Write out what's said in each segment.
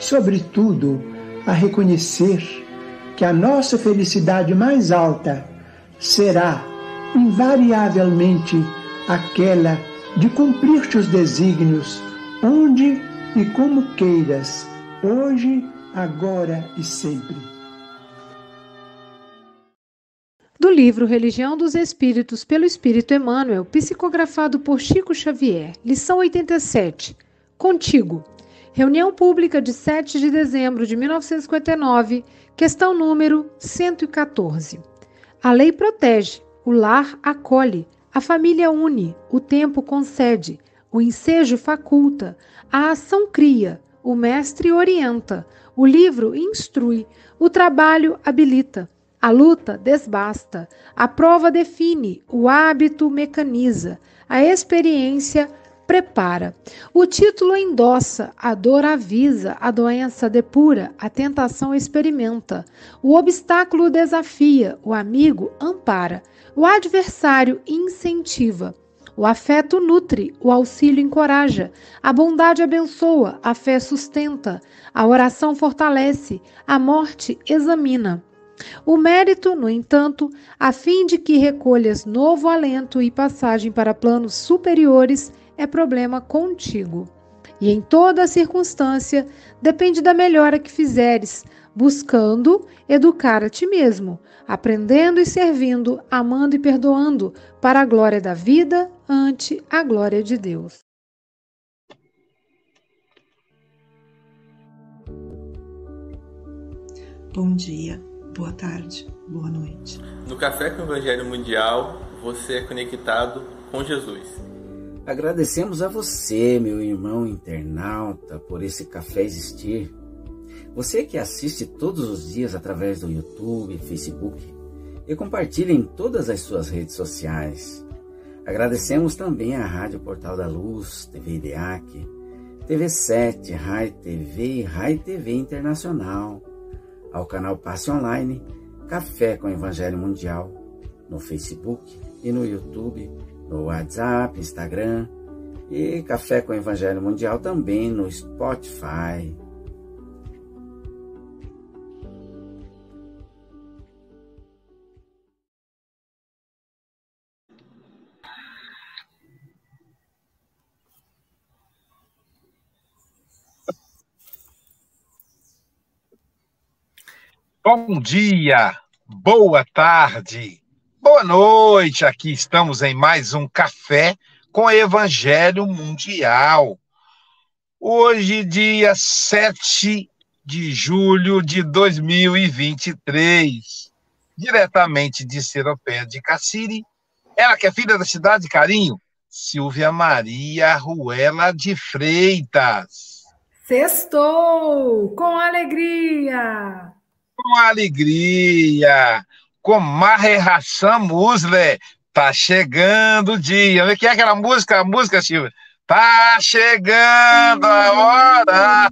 sobretudo, a reconhecer que a nossa felicidade mais alta será, invariavelmente, aquela de cumprir teus desígnios, onde e como queiras, hoje, agora e sempre. Do livro Religião dos Espíritos, pelo Espírito Emmanuel, psicografado por Chico Xavier, lição 87. Contigo. Reunião pública de 7 de dezembro de 1959, questão número 114. A lei protege, o lar acolhe, a família une, o tempo concede, o ensejo faculta, a ação cria, o mestre orienta, o livro instrui, o trabalho habilita, a luta desbasta, a prova define, o hábito mecaniza, a experiência prepara. O título endossa, a dor avisa, a doença depura, a tentação experimenta, o obstáculo desafia, o amigo ampara, o adversário incentiva. O afeto nutre, o auxílio encoraja, a bondade abençoa, a fé sustenta, a oração fortalece, a morte examina. O mérito, no entanto, a fim de que recolhas novo alento e passagem para planos superiores, é problema contigo. E em toda circunstância depende da melhora que fizeres, buscando educar a ti mesmo, aprendendo e servindo, amando e perdoando, para a glória da vida ante a glória de Deus. Bom dia, boa tarde, boa noite. No Café com o Evangelho Mundial, você é conectado com Jesus. Agradecemos a você, meu irmão internauta, por esse café existir. Você que assiste todos os dias através do YouTube, Facebook e compartilha em todas as suas redes sociais. Agradecemos também à Rádio Portal da Luz, TV IDEAC, TV7, Rai TV e Rai TV Internacional, ao canal Passe Online, Café com Evangelho Mundial, no Facebook e no YouTube no WhatsApp, Instagram e Café com Evangelho Mundial também no Spotify. Bom dia, boa tarde, Boa noite, aqui estamos em mais um café com Evangelho Mundial. Hoje, dia 7 de julho de 2023, diretamente de Seropé de Cassiri, ela que é filha da cidade de Carinho, Silvia Maria Ruela de Freitas. Sextou com alegria! Com alegria! Comarre Hassan Musle. Tá chegando o dia. O que é aquela música? A música, Silvia? Tá chegando a hora.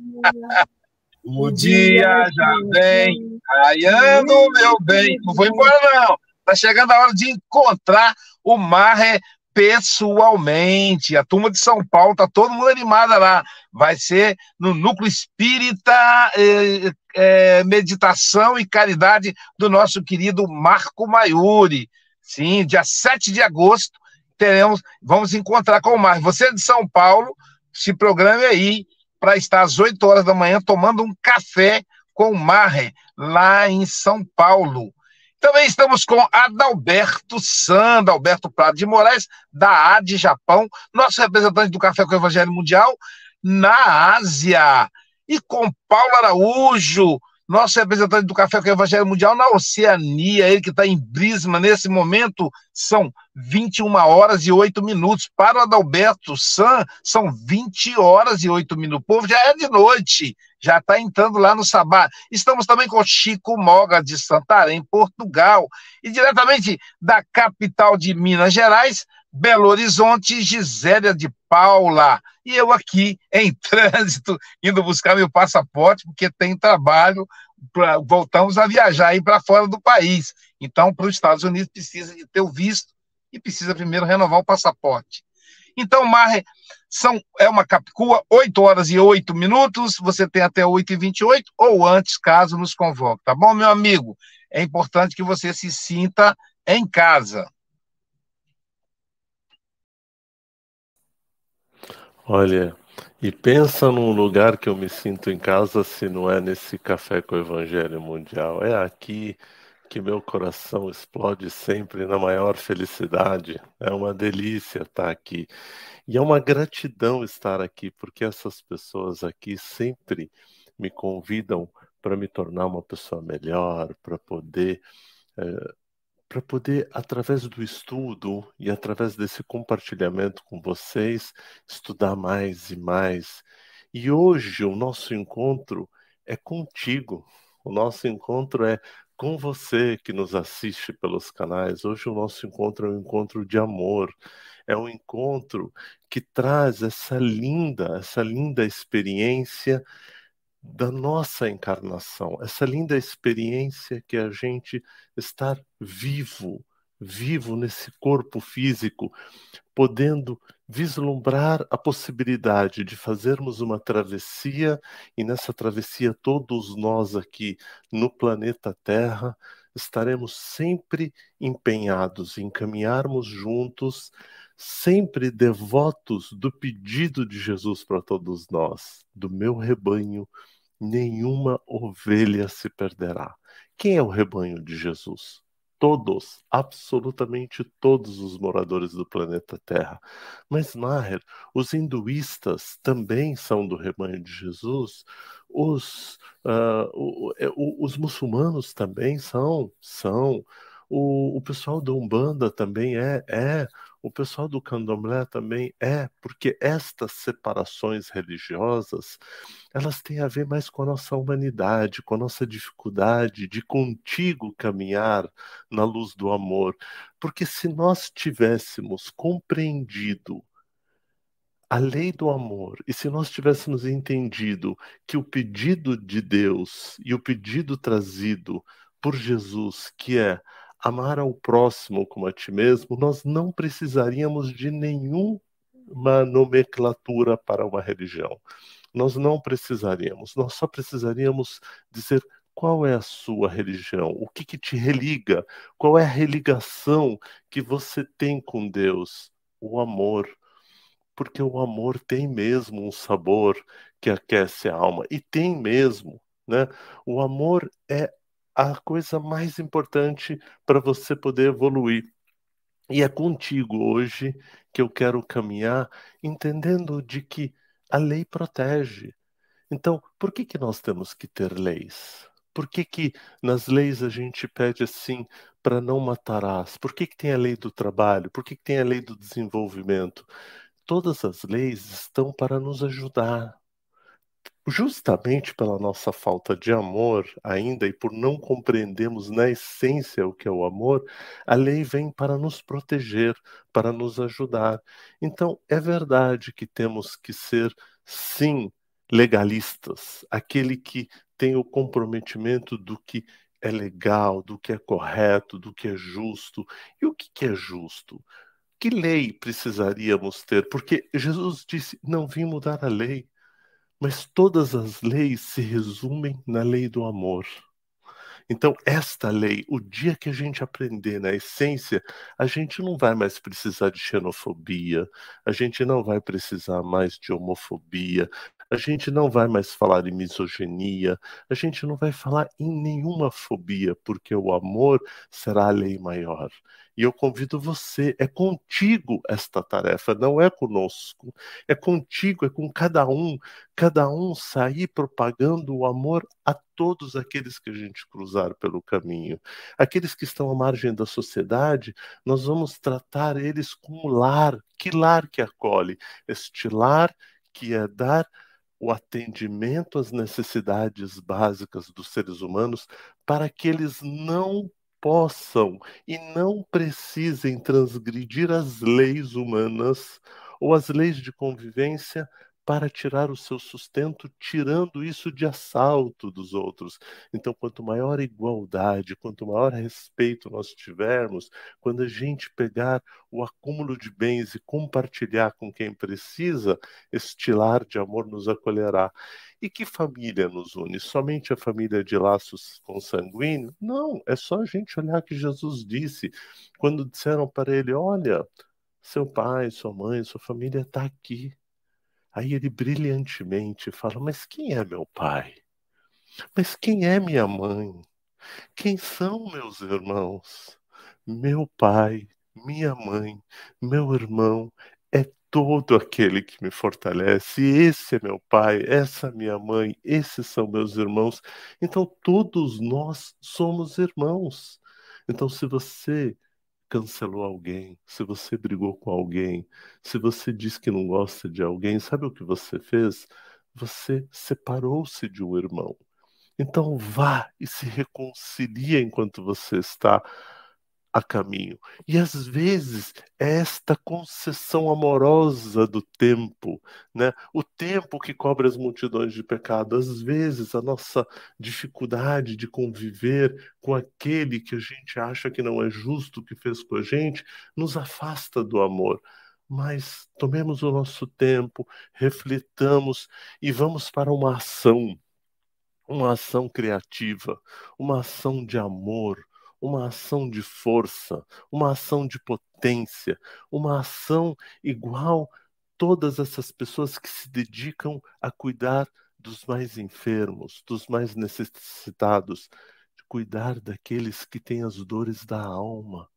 O dia já vem, raiando meu bem. Não vou embora, não. Tá chegando a hora de encontrar o Marre pessoalmente. A turma de São Paulo tá todo mundo animada lá. Vai ser no Núcleo Espírita eh, eh, Meditação e Caridade do nosso querido Marco Maiuri. Sim, dia 7 de agosto teremos, vamos encontrar com o Marco. Você é de São Paulo, se programe aí para estar às 8 horas da manhã tomando um café com o Marre, lá em São Paulo. Também estamos com Adalberto Sanda, Alberto Prado de Moraes, da AD Japão, nosso representante do Café com o Evangelho Mundial na Ásia. E com Paulo Araújo, nosso representante do Café com o Evangelho Mundial na Oceania, ele que está em Brisbane nesse momento, são 21 horas e 8 minutos. Para o Adalberto San, são 20 horas e 8 minutos. O povo já é de noite, já está entrando lá no Sabá. Estamos também com Chico Moga, de Santarém, Portugal. E diretamente da capital de Minas Gerais, Belo Horizonte, Gisélia de Paula. E eu aqui em trânsito, indo buscar meu passaporte, porque tem trabalho, pra, voltamos a viajar aí para fora do país. Então, para os Estados Unidos, precisa de ter o visto e precisa primeiro renovar o passaporte. Então, Marre, são, é uma Capicua, 8 horas e 8 minutos, você tem até 8 e 28 ou antes, caso nos convoque, tá bom, meu amigo? É importante que você se sinta em casa. Olha, e pensa num lugar que eu me sinto em casa se não é nesse café com o Evangelho Mundial. É aqui que meu coração explode sempre na maior felicidade. É uma delícia estar aqui. E é uma gratidão estar aqui, porque essas pessoas aqui sempre me convidam para me tornar uma pessoa melhor, para poder é, para poder, através do estudo e através desse compartilhamento com vocês, estudar mais e mais. E hoje o nosso encontro é contigo. O nosso encontro é com você que nos assiste pelos canais. Hoje o nosso encontro é um encontro de amor. É um encontro que traz essa linda, essa linda experiência da nossa encarnação, essa linda experiência que a gente estar vivo, vivo nesse corpo físico, podendo vislumbrar a possibilidade de fazermos uma travessia e nessa travessia todos nós aqui no planeta Terra estaremos sempre empenhados em caminharmos juntos, sempre devotos do pedido de Jesus para todos nós, do meu rebanho nenhuma ovelha se perderá. Quem é o rebanho de Jesus? Todos, absolutamente todos os moradores do planeta Terra. Mas, Maher, os hinduístas também são do rebanho de Jesus, os, uh, os muçulmanos também são, são. O, o pessoal da Umbanda também é, é. O pessoal do Candomblé também é, porque estas separações religiosas, elas têm a ver mais com a nossa humanidade, com a nossa dificuldade de contigo caminhar na luz do amor. Porque se nós tivéssemos compreendido a lei do amor, e se nós tivéssemos entendido que o pedido de Deus e o pedido trazido por Jesus, que é amar ao próximo como a ti mesmo, nós não precisaríamos de nenhuma nomenclatura para uma religião. Nós não precisaríamos, nós só precisaríamos dizer qual é a sua religião, o que, que te religa, qual é a religação que você tem com Deus, o amor. Porque o amor tem mesmo um sabor que aquece a alma, e tem mesmo. Né? O amor é a coisa mais importante para você poder evoluir. E é contigo hoje que eu quero caminhar, entendendo de que a lei protege. Então, por que, que nós temos que ter leis? Por que, que nas leis a gente pede assim para não matarás? Por que, que tem a lei do trabalho? Por que, que tem a lei do desenvolvimento? Todas as leis estão para nos ajudar, justamente pela nossa falta de amor ainda e por não compreendermos na essência o que é o amor, a lei vem para nos proteger, para nos ajudar. Então, é verdade que temos que ser, sim, legalistas, aquele que tem o comprometimento do que é legal, do que é correto, do que é justo. E o que é justo? Que lei precisaríamos ter? Porque Jesus disse: não vim mudar a lei, mas todas as leis se resumem na lei do amor. Então, esta lei, o dia que a gente aprender na essência, a gente não vai mais precisar de xenofobia, a gente não vai precisar mais de homofobia, a gente não vai mais falar em misoginia, a gente não vai falar em nenhuma fobia, porque o amor será a lei maior. E eu convido você, é contigo esta tarefa, não é conosco. É contigo, é com cada um, cada um sair propagando o amor a todos aqueles que a gente cruzar pelo caminho. Aqueles que estão à margem da sociedade, nós vamos tratar eles como lar. Que lar que acolhe? Este lar que é dar o atendimento às necessidades básicas dos seres humanos para que eles não possam e não precisem transgredir as leis humanas ou as leis de convivência para tirar o seu sustento, tirando isso de assalto dos outros. Então, quanto maior igualdade, quanto maior respeito nós tivermos, quando a gente pegar o acúmulo de bens e compartilhar com quem precisa, este lar de amor nos acolherá. E que família nos une? Somente a família de laços consanguíneos? Não, é só a gente olhar que Jesus disse quando disseram para ele: Olha, seu pai, sua mãe, sua família está aqui. Aí ele brilhantemente fala: Mas quem é meu pai? Mas quem é minha mãe? Quem são meus irmãos? Meu pai, minha mãe, meu irmão é todo aquele que me fortalece. Esse é meu pai, essa é minha mãe, esses são meus irmãos. Então todos nós somos irmãos. Então se você cancelou alguém, se você brigou com alguém, se você diz que não gosta de alguém, sabe o que você fez? Você separou-se de um irmão. Então vá e se reconcilie enquanto você está a caminho. E às vezes é esta concessão amorosa do tempo, né? O tempo que cobre as multidões de pecado. Às vezes a nossa dificuldade de conviver com aquele que a gente acha que não é justo que fez com a gente nos afasta do amor. Mas tomemos o nosso tempo, reflitamos e vamos para uma ação, uma ação criativa, uma ação de amor, uma ação de força, uma ação de potência, uma ação igual todas essas pessoas que se dedicam a cuidar dos mais enfermos, dos mais necessitados, de cuidar daqueles que têm as dores da alma,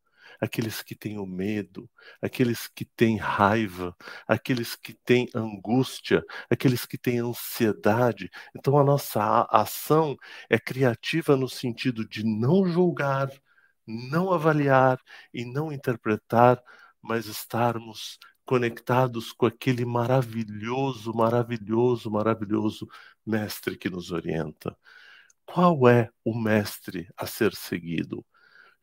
aqueles que têm o medo, aqueles que têm raiva, aqueles que têm angústia, aqueles que têm ansiedade. Então a nossa ação é criativa no sentido de não julgar, não avaliar e não interpretar, mas estarmos conectados com aquele maravilhoso, maravilhoso, maravilhoso mestre que nos orienta. Qual é o mestre a ser seguido?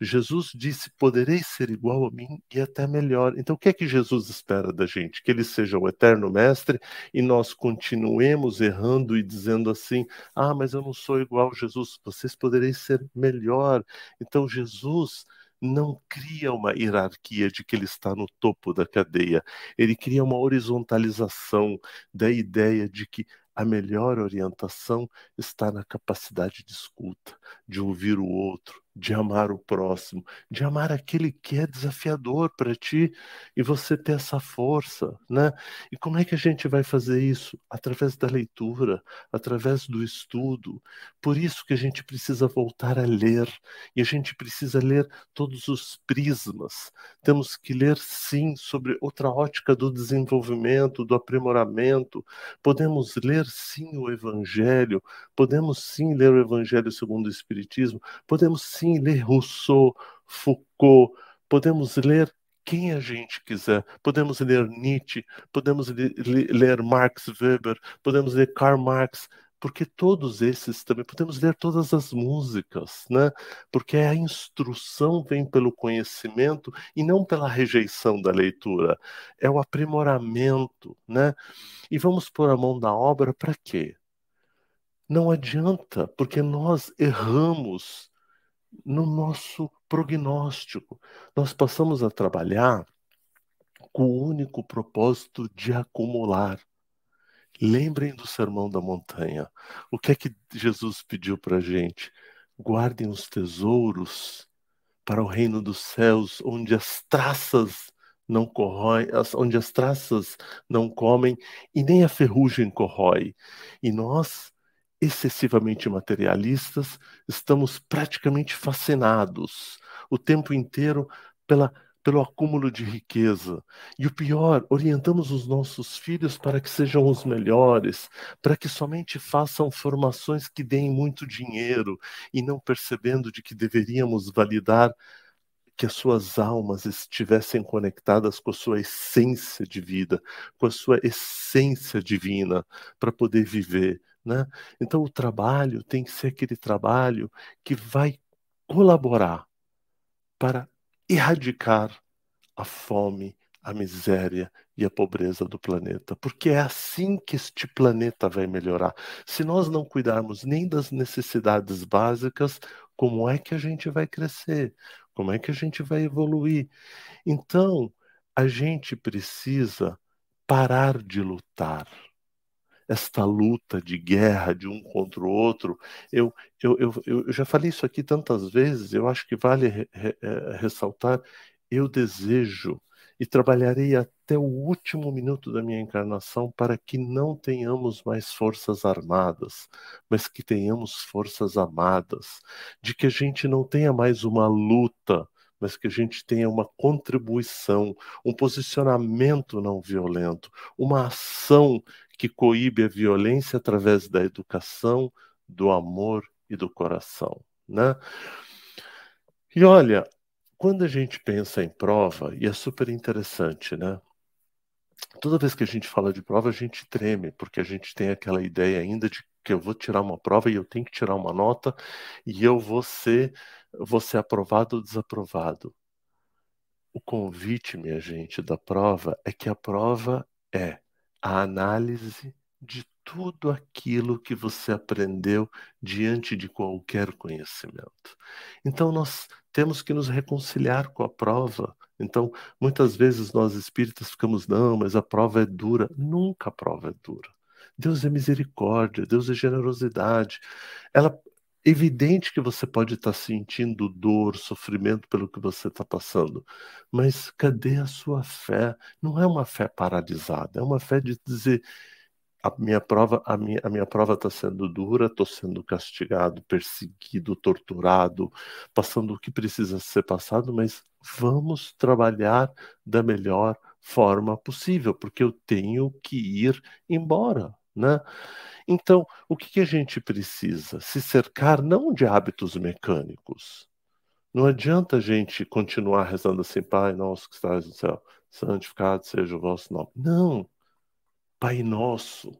Jesus disse: Podereis ser igual a mim e até melhor. Então, o que é que Jesus espera da gente? Que ele seja o eterno mestre e nós continuemos errando e dizendo assim: Ah, mas eu não sou igual a Jesus. Vocês podereis ser melhor. Então, Jesus não cria uma hierarquia de que ele está no topo da cadeia. Ele cria uma horizontalização da ideia de que a melhor orientação está na capacidade de escuta, de ouvir o outro, de amar o próximo, de amar aquele que é desafiador para ti e você ter essa força, né? E como é que a gente vai fazer isso? Através da leitura, através do estudo. Por isso que a gente precisa voltar a ler e a gente precisa ler todos os prismas. Temos que ler sim sobre outra ótica do desenvolvimento, do aprimoramento. Podemos ler sim o evangelho, podemos sim ler o evangelho segundo o espiritismo, podemos sim ler Rousseau, Foucault, podemos ler quem a gente quiser. Podemos ler Nietzsche, podemos ler Max Weber, podemos ler Karl Marx, porque todos esses também podemos ler todas as músicas, né? Porque a instrução vem pelo conhecimento e não pela rejeição da leitura, é o aprimoramento, né? E vamos pôr a mão na obra para quê? Não adianta, porque nós erramos no nosso prognóstico. Nós passamos a trabalhar com o único propósito de acumular. Lembrem do Sermão da Montanha. O que é que Jesus pediu para a gente? Guardem os tesouros para o reino dos céus, onde as traças não corroem, onde as traças não comem e nem a ferrugem corrói. E nós, excessivamente materialistas, estamos praticamente fascinados o tempo inteiro pela pelo acúmulo de riqueza. E o pior, orientamos os nossos filhos para que sejam os melhores, para que somente façam formações que deem muito dinheiro e não percebendo de que deveríamos validar que as suas almas estivessem conectadas com a sua essência de vida, com a sua essência divina, para poder viver. Né? Então, o trabalho tem que ser aquele trabalho que vai colaborar para erradicar a fome, a miséria e a pobreza do planeta, porque é assim que este planeta vai melhorar. Se nós não cuidarmos nem das necessidades básicas, como é que a gente vai crescer? Como é que a gente vai evoluir? Então, a gente precisa parar de lutar esta luta de guerra de um contra o outro. Eu, eu, eu, eu já falei isso aqui tantas vezes, eu acho que vale re, re, é, ressaltar. Eu desejo e trabalharei até o último minuto da minha encarnação para que não tenhamos mais forças armadas, mas que tenhamos forças amadas, de que a gente não tenha mais uma luta mas que a gente tenha uma contribuição, um posicionamento não violento, uma ação que coíbe a violência através da educação, do amor e do coração. Né? E olha, quando a gente pensa em prova, e é super interessante, né? Toda vez que a gente fala de prova, a gente treme, porque a gente tem aquela ideia ainda de que eu vou tirar uma prova e eu tenho que tirar uma nota e eu vou ser, vou ser aprovado ou desaprovado. O convite, minha gente, da prova é que a prova é a análise de tudo aquilo que você aprendeu diante de qualquer conhecimento. Então, nós temos que nos reconciliar com a prova. Então, muitas vezes nós espíritas ficamos, não, mas a prova é dura. Nunca a prova é dura. Deus é misericórdia, Deus é generosidade. Ela evidente que você pode estar sentindo dor, sofrimento pelo que você está passando, mas cadê a sua fé? Não é uma fé paralisada, é uma fé de dizer a minha prova, a minha, a minha prova está sendo dura, estou sendo castigado, perseguido, torturado, passando o que precisa ser passado, mas vamos trabalhar da melhor forma possível, porque eu tenho que ir embora, né? Então, o que, que a gente precisa? Se cercar não de hábitos mecânicos. Não adianta a gente continuar rezando assim, Pai nosso que estás no céu, santificado seja o vosso nome. Não. Pai nosso,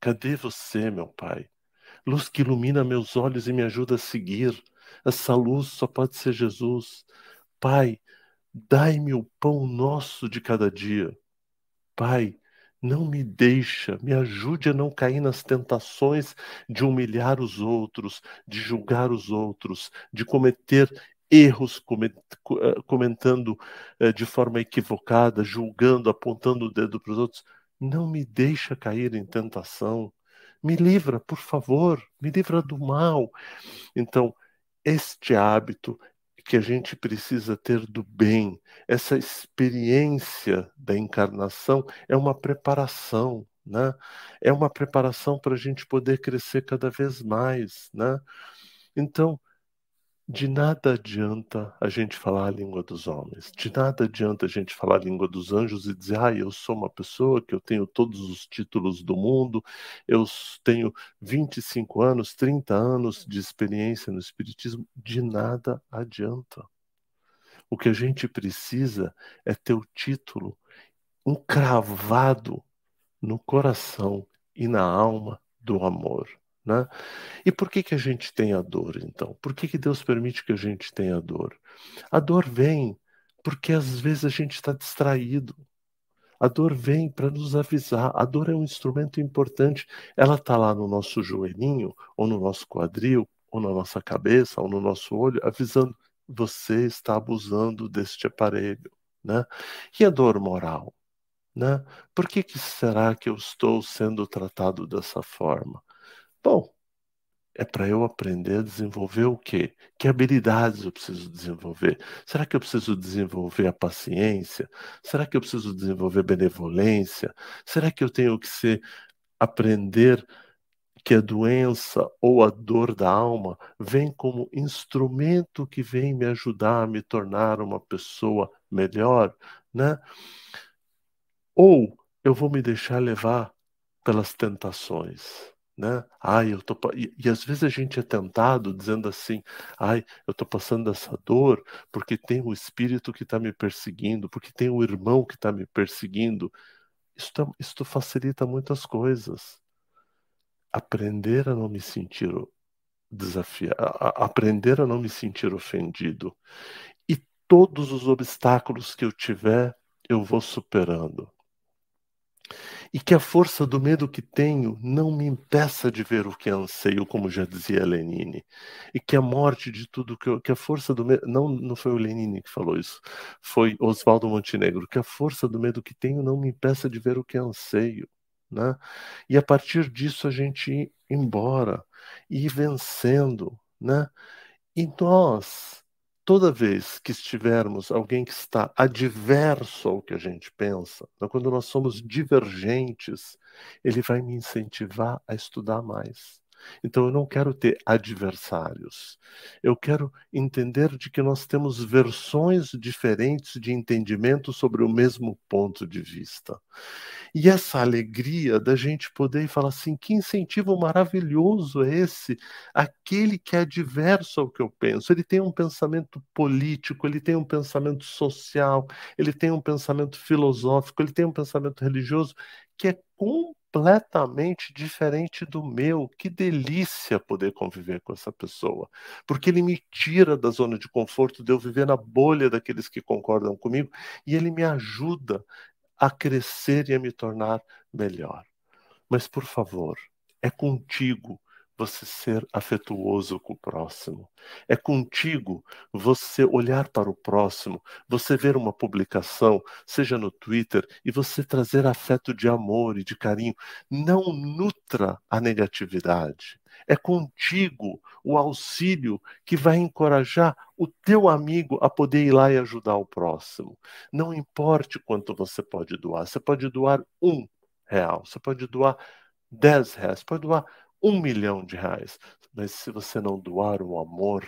cadê você, meu Pai? Luz que ilumina meus olhos e me ajuda a seguir. Essa luz só pode ser Jesus. Pai, dai-me o pão nosso de cada dia. Pai, não me deixa, me ajude a não cair nas tentações de humilhar os outros, de julgar os outros, de cometer erros eh, comentando eh, de forma equivocada, julgando, apontando o dedo para os outros. Não me deixa cair em tentação. Me livra, por favor, me livra do mal. Então, este hábito que a gente precisa ter do bem. Essa experiência da encarnação é uma preparação, né? É uma preparação para a gente poder crescer cada vez mais, né? Então, de nada adianta a gente falar a língua dos homens, de nada adianta a gente falar a língua dos anjos e dizer, ah, eu sou uma pessoa que eu tenho todos os títulos do mundo, eu tenho 25 anos, 30 anos de experiência no Espiritismo, de nada adianta. O que a gente precisa é ter o título encravado no coração e na alma do amor. Né? E por que, que a gente tem a dor, então? Por que, que Deus permite que a gente tenha dor? A dor vem porque às vezes a gente está distraído. A dor vem para nos avisar. A dor é um instrumento importante. Ela está lá no nosso joelhinho, ou no nosso quadril, ou na nossa cabeça, ou no nosso olho, avisando: você está abusando deste aparelho. Né? E a dor moral? Né? Por que, que será que eu estou sendo tratado dessa forma? Bom, é para eu aprender a desenvolver o quê? Que habilidades eu preciso desenvolver? Será que eu preciso desenvolver a paciência? Será que eu preciso desenvolver benevolência? Será que eu tenho que ser aprender que a doença ou a dor da alma vem como instrumento que vem me ajudar a me tornar uma pessoa melhor, né? Ou eu vou me deixar levar pelas tentações? Né? Ai, eu tô e, e, às vezes a gente é tentado dizendo assim: "Ai, eu tô passando essa dor porque tem o espírito que está me perseguindo, porque tem o irmão que está me perseguindo". Isso, tá, isso facilita muitas coisas. Aprender a não me sentir desafiado, aprender a não me sentir ofendido. E todos os obstáculos que eu tiver, eu vou superando e que a força do medo que tenho não me impeça de ver o que anseio, como já dizia Lenine, e que a morte de tudo que, eu, que a força do medo, não, não foi o Lenine que falou isso, foi Oswaldo Montenegro, que a força do medo que tenho não me impeça de ver o que anseio, né? E a partir disso a gente ir embora e ir vencendo, né? E nós toda vez que estivermos alguém que está adverso ao que a gente pensa, então, quando nós somos divergentes, ele vai me incentivar a estudar mais. Então eu não quero ter adversários. Eu quero entender de que nós temos versões diferentes de entendimento sobre o mesmo ponto de vista. E essa alegria da gente poder falar assim: que incentivo maravilhoso é esse? Aquele que é diverso ao que eu penso. Ele tem um pensamento político, ele tem um pensamento social, ele tem um pensamento filosófico, ele tem um pensamento religioso que é completamente diferente do meu. Que delícia poder conviver com essa pessoa, porque ele me tira da zona de conforto de eu viver na bolha daqueles que concordam comigo e ele me ajuda a crescer e a me tornar melhor. Mas, por favor, é contigo você ser afetuoso com o próximo. É contigo você olhar para o próximo, você ver uma publicação, seja no Twitter, e você trazer afeto de amor e de carinho. Não nutra a negatividade. É contigo o auxílio que vai encorajar o teu amigo a poder ir lá e ajudar o próximo. Não importe quanto você pode doar, você pode doar um real, você pode doar dez reais, pode doar um milhão de reais. Mas se você não doar o amor,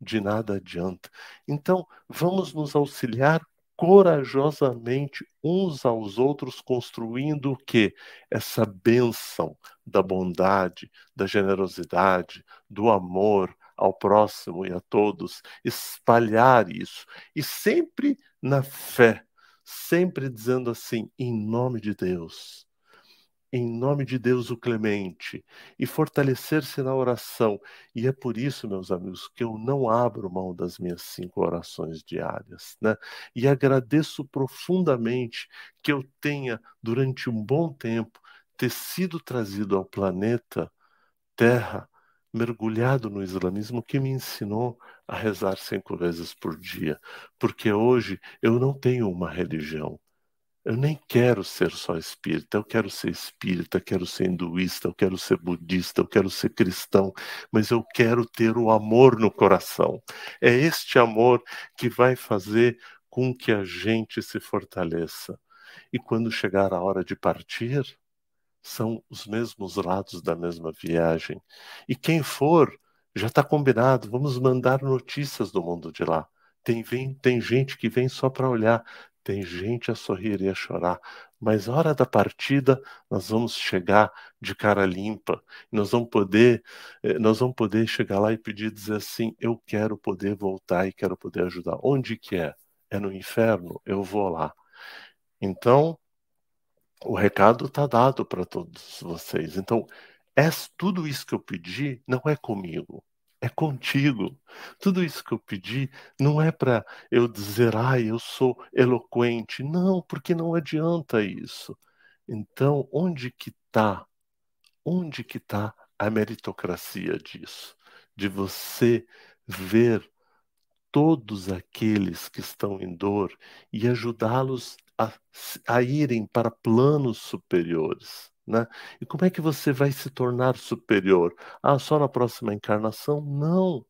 de nada adianta. Então, vamos nos auxiliar corajosamente uns aos outros, construindo o que? Essa bênção da bondade, da generosidade, do amor ao próximo e a todos, espalhar isso. E sempre na fé, sempre dizendo assim, em nome de Deus em nome de Deus o Clemente e fortalecer-se na oração. E é por isso, meus amigos, que eu não abro mão das minhas cinco orações diárias, né? E agradeço profundamente que eu tenha, durante um bom tempo, ter sido trazido ao planeta Terra, mergulhado no islamismo, que me ensinou a rezar cinco vezes por dia, porque hoje eu não tenho uma religião. Eu nem quero ser só espírita, eu quero ser espírita, quero ser hinduísta, eu quero ser budista, eu quero ser cristão, mas eu quero ter o amor no coração. É este amor que vai fazer com que a gente se fortaleça. E quando chegar a hora de partir, são os mesmos lados da mesma viagem. E quem for, já está combinado, vamos mandar notícias do mundo de lá. Tem, vem, tem gente que vem só para olhar, tem gente a sorrir e a chorar, mas hora da partida nós vamos chegar de cara limpa, nós vamos poder, eh, nós vamos poder chegar lá e pedir dizer assim, eu quero poder voltar e quero poder ajudar. Onde que é? É no inferno? Eu vou lá. Então, o recado está dado para todos vocês. Então, é tudo isso que eu pedi não é comigo, é contigo. Tudo isso que eu pedi não é para eu dizer, ah, eu sou eloquente. Não, porque não adianta isso. Então, onde que está? Onde que está a meritocracia disso? De você ver todos aqueles que estão em dor e ajudá-los a, a irem para planos superiores. Né? E como é que você vai se tornar superior? Ah, só na próxima encarnação? Não.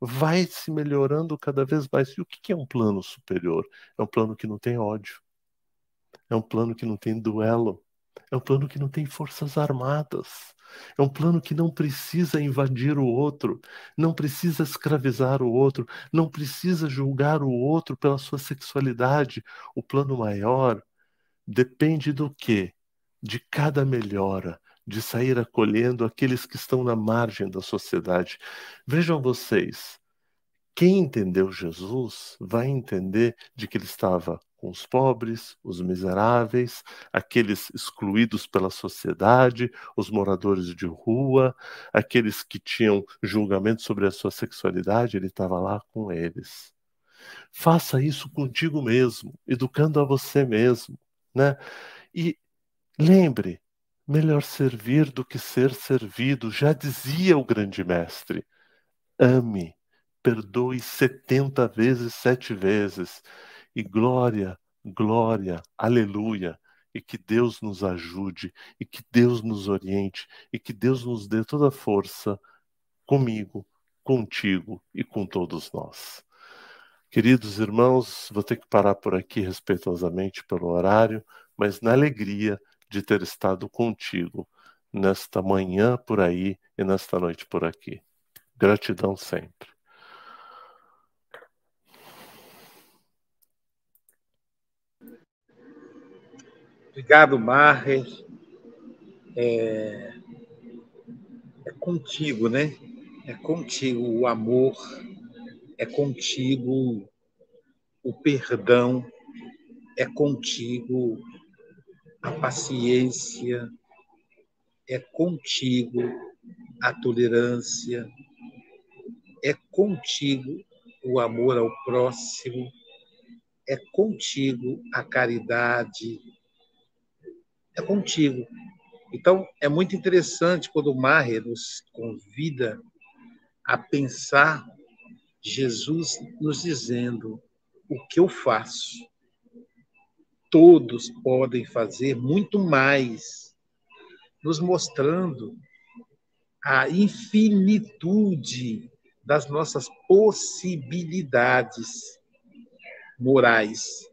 Vai se melhorando cada vez mais. E o que é um plano superior? É um plano que não tem ódio. É um plano que não tem duelo. É um plano que não tem forças armadas. É um plano que não precisa invadir o outro, não precisa escravizar o outro, não precisa julgar o outro pela sua sexualidade. O plano maior depende do quê? De cada melhora, de sair acolhendo aqueles que estão na margem da sociedade. Vejam vocês, quem entendeu Jesus vai entender de que ele estava com os pobres, os miseráveis, aqueles excluídos pela sociedade, os moradores de rua, aqueles que tinham julgamento sobre a sua sexualidade, ele estava lá com eles. Faça isso contigo mesmo, educando a você mesmo, né? E lembre, melhor servir do que ser servido, já dizia o grande mestre. Ame, perdoe setenta vezes, sete vezes e glória, glória, aleluia. E que Deus nos ajude, e que Deus nos oriente, e que Deus nos dê toda a força comigo, contigo e com todos nós. Queridos irmãos, vou ter que parar por aqui respeitosamente pelo horário, mas na alegria de ter estado contigo nesta manhã por aí e nesta noite por aqui. Gratidão sempre. Obrigado, Marrer. É, é contigo, né? É contigo o amor, é contigo o perdão, é contigo a paciência, é contigo a tolerância, é contigo o amor ao próximo, é contigo a caridade, é contigo. Então, é muito interessante quando o Maher nos convida a pensar Jesus nos dizendo: o que eu faço? Todos podem fazer muito mais, nos mostrando a infinitude das nossas possibilidades morais.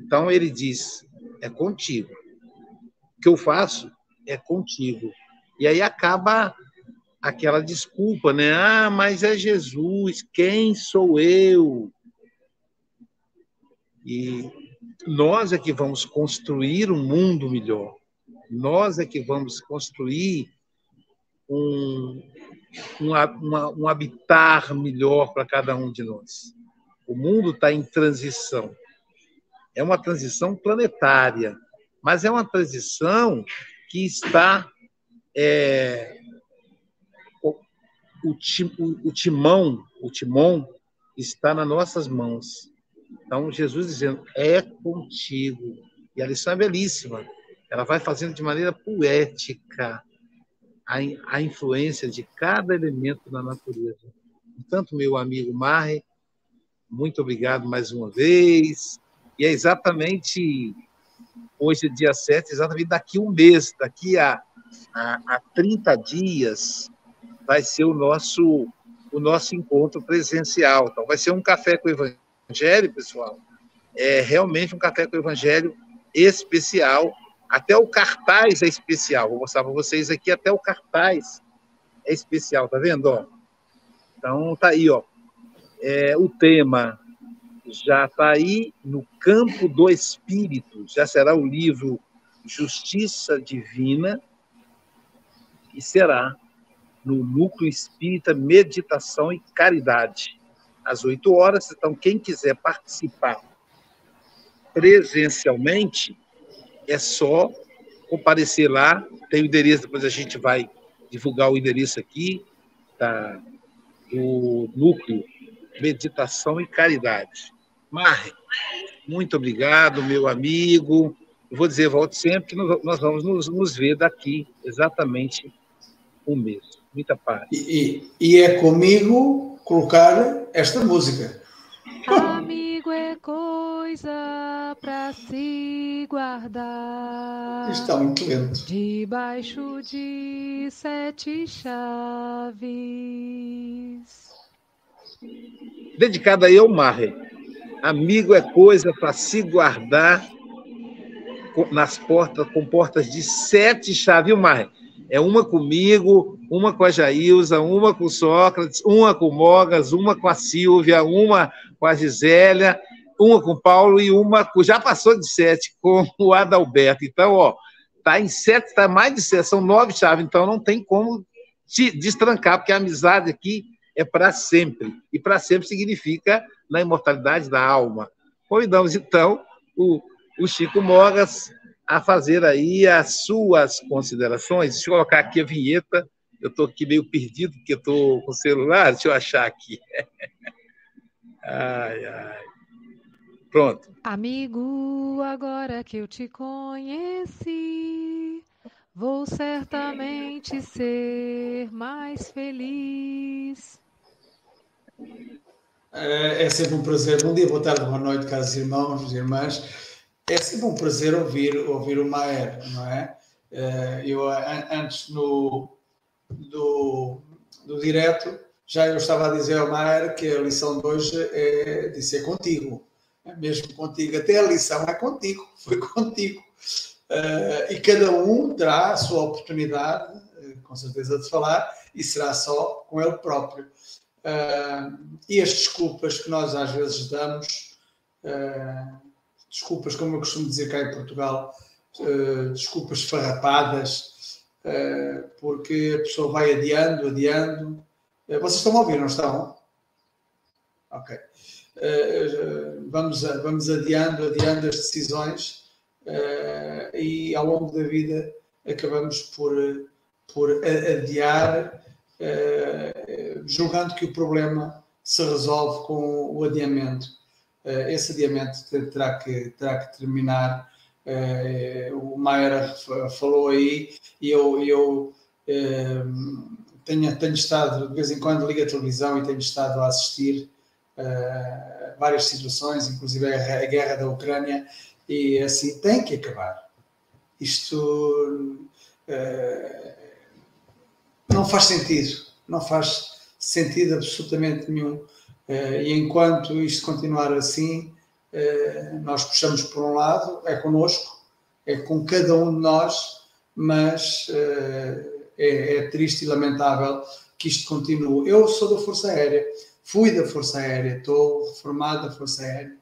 Então, ele diz: é contigo que eu faço é contigo. E aí acaba aquela desculpa, né? Ah, mas é Jesus, quem sou eu? E nós é que vamos construir um mundo melhor. Nós é que vamos construir um, um, uma, um habitar melhor para cada um de nós. O mundo está em transição. É uma transição planetária mas é uma transição que está. É, o, o, o, timão, o timão está nas nossas mãos. Então, Jesus dizendo, é contigo. E a lição é belíssima. Ela vai fazendo de maneira poética a, a influência de cada elemento da natureza. Portanto, meu amigo Marre, muito obrigado mais uma vez. E é exatamente hoje dia 7, exatamente daqui a um mês, daqui a, a, a 30 dias, vai ser o nosso, o nosso encontro presencial. Então, vai ser um café com o Evangelho, pessoal. É realmente um café com Evangelho especial. Até o cartaz é especial. Vou mostrar para vocês aqui, até o cartaz é especial, tá vendo? Então, tá aí, ó. É, o tema já está aí no campo do espírito, já será o livro Justiça Divina, e será no Núcleo Espírita Meditação e Caridade, às 8 horas. Então, quem quiser participar presencialmente, é só comparecer lá. Tem o endereço, depois a gente vai divulgar o endereço aqui, tá? o núcleo Meditação e Caridade. Marre, muito obrigado, meu amigo. Eu vou dizer, volte sempre, que nós vamos nos, nos ver daqui exatamente um mês. Muita paz. E, e, e é comigo colocar esta música. Amigo é coisa para se guardar. Está muito lento. Debaixo de sete chaves. Dedicada aí ao Marre. Amigo é coisa para se guardar nas portas, com portas de sete chaves, viu, Marre? É uma comigo, uma com a Jailza, uma com o Sócrates, uma com o Mogas, uma com a Silvia, uma com a Gisélia, uma com o Paulo e uma com, já passou de sete com o Adalberto. Então, ó, tá em sete, tá mais de sete, são nove chaves, então não tem como te destrancar, porque a amizade aqui é para sempre. E para sempre significa na imortalidade da alma. Convidamos, então, o, o Chico Mogas a fazer aí as suas considerações. Deixa eu colocar aqui a vinheta. Eu estou aqui meio perdido, porque estou com o celular. Deixa eu achar aqui. Ai, ai. Pronto. Amigo, agora que eu te conheci, vou certamente ser mais feliz. É, é sempre um prazer. Bom dia, boa tarde, boa noite, caros irmãos e irmãs. É sempre um prazer ouvir, ouvir o Maer, não é? é eu, antes no, do, do direto, já eu estava a dizer ao Maer que a lição de hoje é de ser contigo. É mesmo contigo. Até a lição é contigo, foi contigo. Uh, e cada um terá a sua oportunidade, com certeza, de falar, e será só com ele próprio. E as desculpas que nós às vezes damos, uh, desculpas, como eu costumo dizer cá em Portugal, uh, desculpas farrapadas, porque a pessoa vai adiando, adiando. vocês estão a ouvir, não estão? Ok. vamos, vamos adiando, adiando as decisões e ao longo da vida acabamos por, por adiar julgando que o problema se resolve com o adiamento. Uh, esse adiamento terá que, terá que terminar. Uh, o Maia falou aí e eu, eu tenho, tenho estado, de vez em quando, ligo a televisão e tenho estado a assistir várias situações, inclusive a, a guerra da Ucrânia, e assim tem que acabar. Isto não faz sentido, não faz sentido absolutamente nenhum. Eh, e enquanto isto continuar assim, eh, nós puxamos por um lado, é connosco, é com cada um de nós, mas eh, é, é triste e lamentável que isto continue. Eu sou da Força Aérea, fui da Força Aérea, estou reformado da Força Aérea.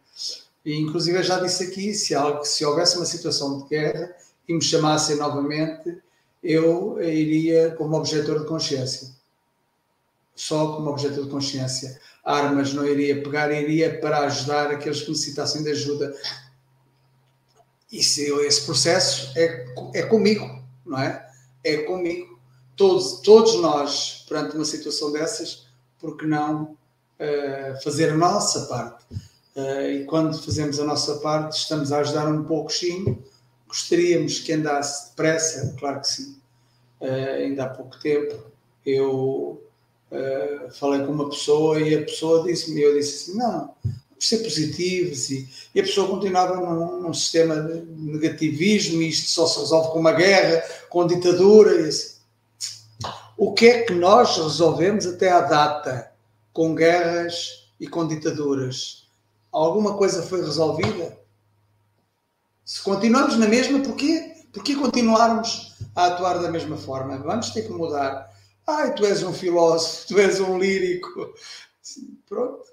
E, inclusive, eu já disse aqui: se, algo, se houvesse uma situação de guerra e me chamassem novamente, eu iria como objetor de consciência. Só como objetor de consciência. Armas não iria pegar, iria para ajudar aqueles que necessitassem de ajuda. Isso, esse processo é, é comigo, não é? É comigo. Todos, todos nós, perante uma situação dessas, por que não uh, fazer a nossa parte? Uh, e quando fazemos a nossa parte, estamos a ajudar um pouco, sim, Gostaríamos que andasse depressa, claro que sim. Uh, ainda há pouco tempo eu uh, falei com uma pessoa e a pessoa disse-me, eu disse assim, não, vamos ser positivos e, e a pessoa continuava num, num, sistema de negativismo e isto só se resolve com uma guerra, com ditadura e assim. O que é que nós resolvemos até à data com guerras e com ditaduras? Alguma coisa foi resolvida? Se continuamos na mesma, porquê? Porquê continuarmos a atuar da mesma forma? Vamos ter que mudar. Ai, tu és um filósofo, tu és um lírico. Pronto.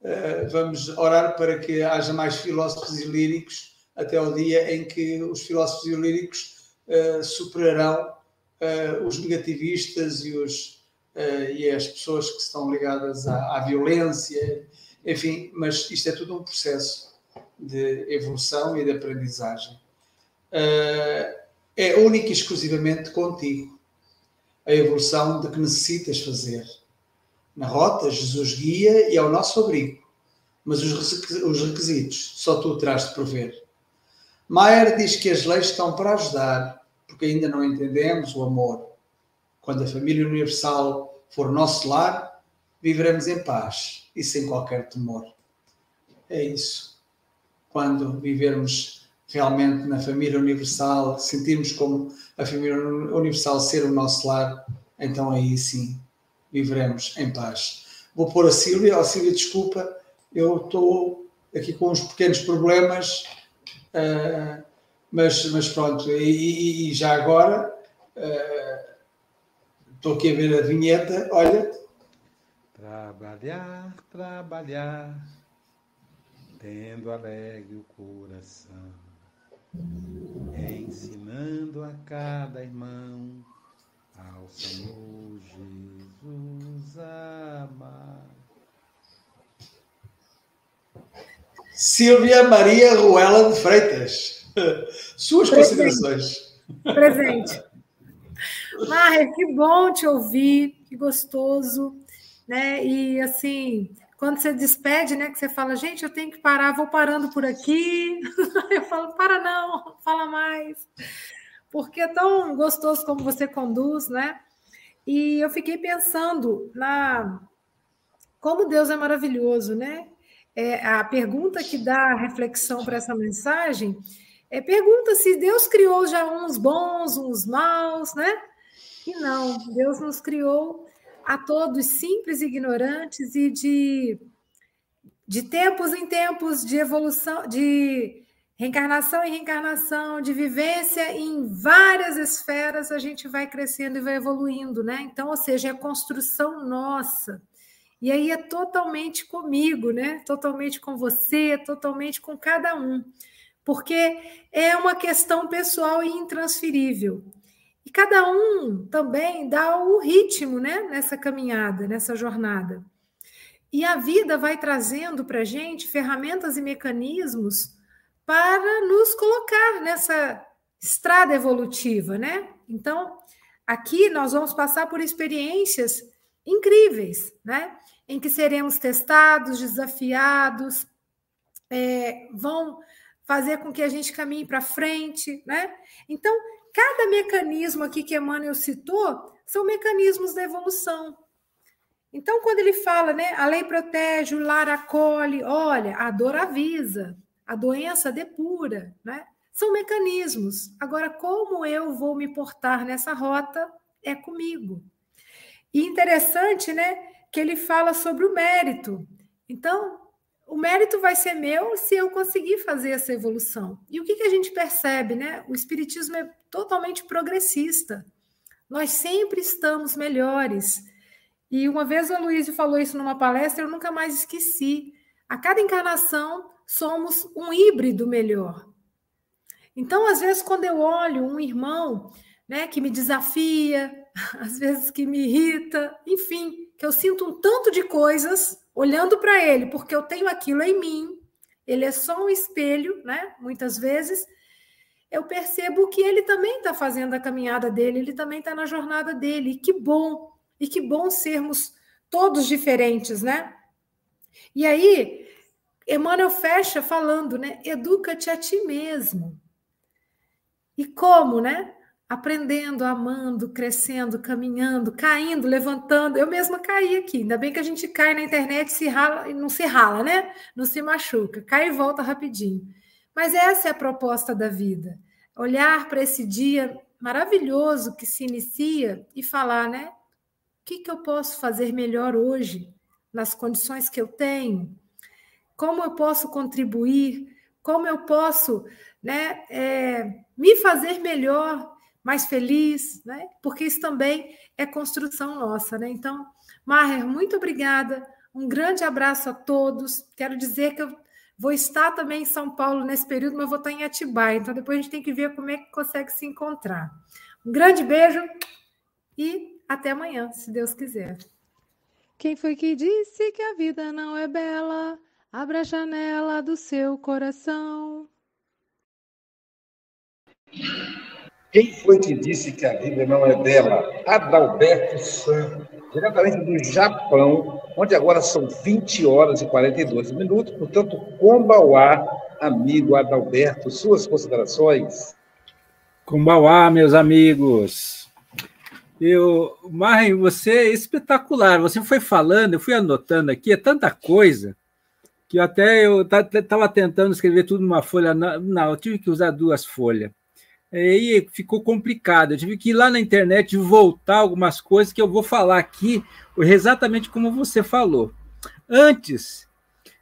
Uh, vamos orar para que haja mais filósofos e líricos até o dia em que os filósofos e líricos uh, superarão uh, os negativistas e, os, e as pessoas que estão ligadas à, à violência. Enfim, mas isto é tudo um processo de evolução e de aprendizagem. Uh, é única e exclusivamente contigo. A evolução de que necessitas fazer. Na rota, Jesus guia e é o nosso abrigo, mas os requisitos só tu terás de prover. Maier diz que as leis estão para ajudar, porque ainda não entendemos o amor. Quando a família universal for nosso lar, viveremos em paz e sem qualquer temor. É isso. Quando vivermos realmente na família universal, sentirmos como a família universal ser o nosso lar, então aí sim viveremos em paz. Vou pôr a Sílvia, oh, Sílvia, desculpa, eu estou aqui com uns pequenos problemas, uh, mas, mas pronto, e, e já agora uh, estou aqui a ver a vinheta, olha. Trabalhar, trabalhar, tendo alegre o coração, ensinando a cada irmão ao Senhor Jesus amar. Silvia Maria Ruela de Freitas. Suas Presente. considerações. Presente. Marre, que bom te ouvir, que gostoso, né? E assim, quando você despede, né, que você fala, gente, eu tenho que parar, vou parando por aqui. Eu falo, para não, fala mais porque é tão gostoso como você conduz, né? E eu fiquei pensando na como Deus é maravilhoso, né? É, a pergunta que dá reflexão para essa mensagem é pergunta se Deus criou já uns bons, uns maus, né? E não, Deus nos criou a todos simples, ignorantes e de de tempos em tempos de evolução, de Reencarnação e reencarnação, de vivência em várias esferas, a gente vai crescendo e vai evoluindo, né? Então, ou seja, é construção nossa. E aí é totalmente comigo, né? Totalmente com você, totalmente com cada um. Porque é uma questão pessoal e intransferível. E cada um também dá o ritmo, né? Nessa caminhada, nessa jornada. E a vida vai trazendo para a gente ferramentas e mecanismos para nos colocar nessa estrada evolutiva, né? Então, aqui nós vamos passar por experiências incríveis, né? Em que seremos testados, desafiados, é, vão fazer com que a gente caminhe para frente, né? Então, cada mecanismo aqui que Emmanuel citou são mecanismos da evolução. Então, quando ele fala, né, a lei protege, o lar acolhe, olha, a dor avisa, a doença depura, né? São mecanismos. Agora, como eu vou me portar nessa rota é comigo. E interessante, né, que ele fala sobre o mérito. Então, o mérito vai ser meu se eu conseguir fazer essa evolução. E o que, que a gente percebe, né? O espiritismo é totalmente progressista. Nós sempre estamos melhores. E uma vez o Luiz falou isso numa palestra, eu nunca mais esqueci. A cada encarnação somos um híbrido melhor. Então, às vezes, quando eu olho um irmão né, que me desafia, às vezes que me irrita, enfim, que eu sinto um tanto de coisas olhando para ele, porque eu tenho aquilo em mim, ele é só um espelho, né? Muitas vezes, eu percebo que ele também está fazendo a caminhada dele, ele também está na jornada dele. E que bom, e que bom sermos todos diferentes, né? E aí, Emmanuel fecha falando, né? Educa-te a ti mesmo. E como, né? Aprendendo, amando, crescendo, caminhando, caindo, levantando. Eu mesma caí aqui. Ainda bem que a gente cai na internet se rala, não se rala, né? Não se machuca. Cai e volta rapidinho. Mas essa é a proposta da vida. Olhar para esse dia maravilhoso que se inicia e falar, né? O que, que eu posso fazer melhor hoje, nas condições que eu tenho? como eu posso contribuir, como eu posso né, é, me fazer melhor, mais feliz, né? porque isso também é construção nossa. Né? Então, Maher, muito obrigada, um grande abraço a todos. Quero dizer que eu vou estar também em São Paulo nesse período, mas vou estar em Atibaia, então depois a gente tem que ver como é que consegue se encontrar. Um grande beijo e até amanhã, se Deus quiser. Quem foi que disse que a vida não é bela? Abra a janela do seu coração. Quem foi que disse que a Bíblia não é dela? Adalberto Santos, diretamente do Japão, onde agora são 20 horas e 42 minutos. Portanto, Combauá, amigo Adalberto, suas considerações? Combauá, meus amigos. Eu, Marren, você é espetacular. Você foi falando, eu fui anotando aqui, é tanta coisa que até eu estava tentando escrever tudo numa folha. Não, eu tive que usar duas folhas. Aí ficou complicado. Eu tive que ir lá na internet voltar algumas coisas que eu vou falar aqui exatamente como você falou. Antes,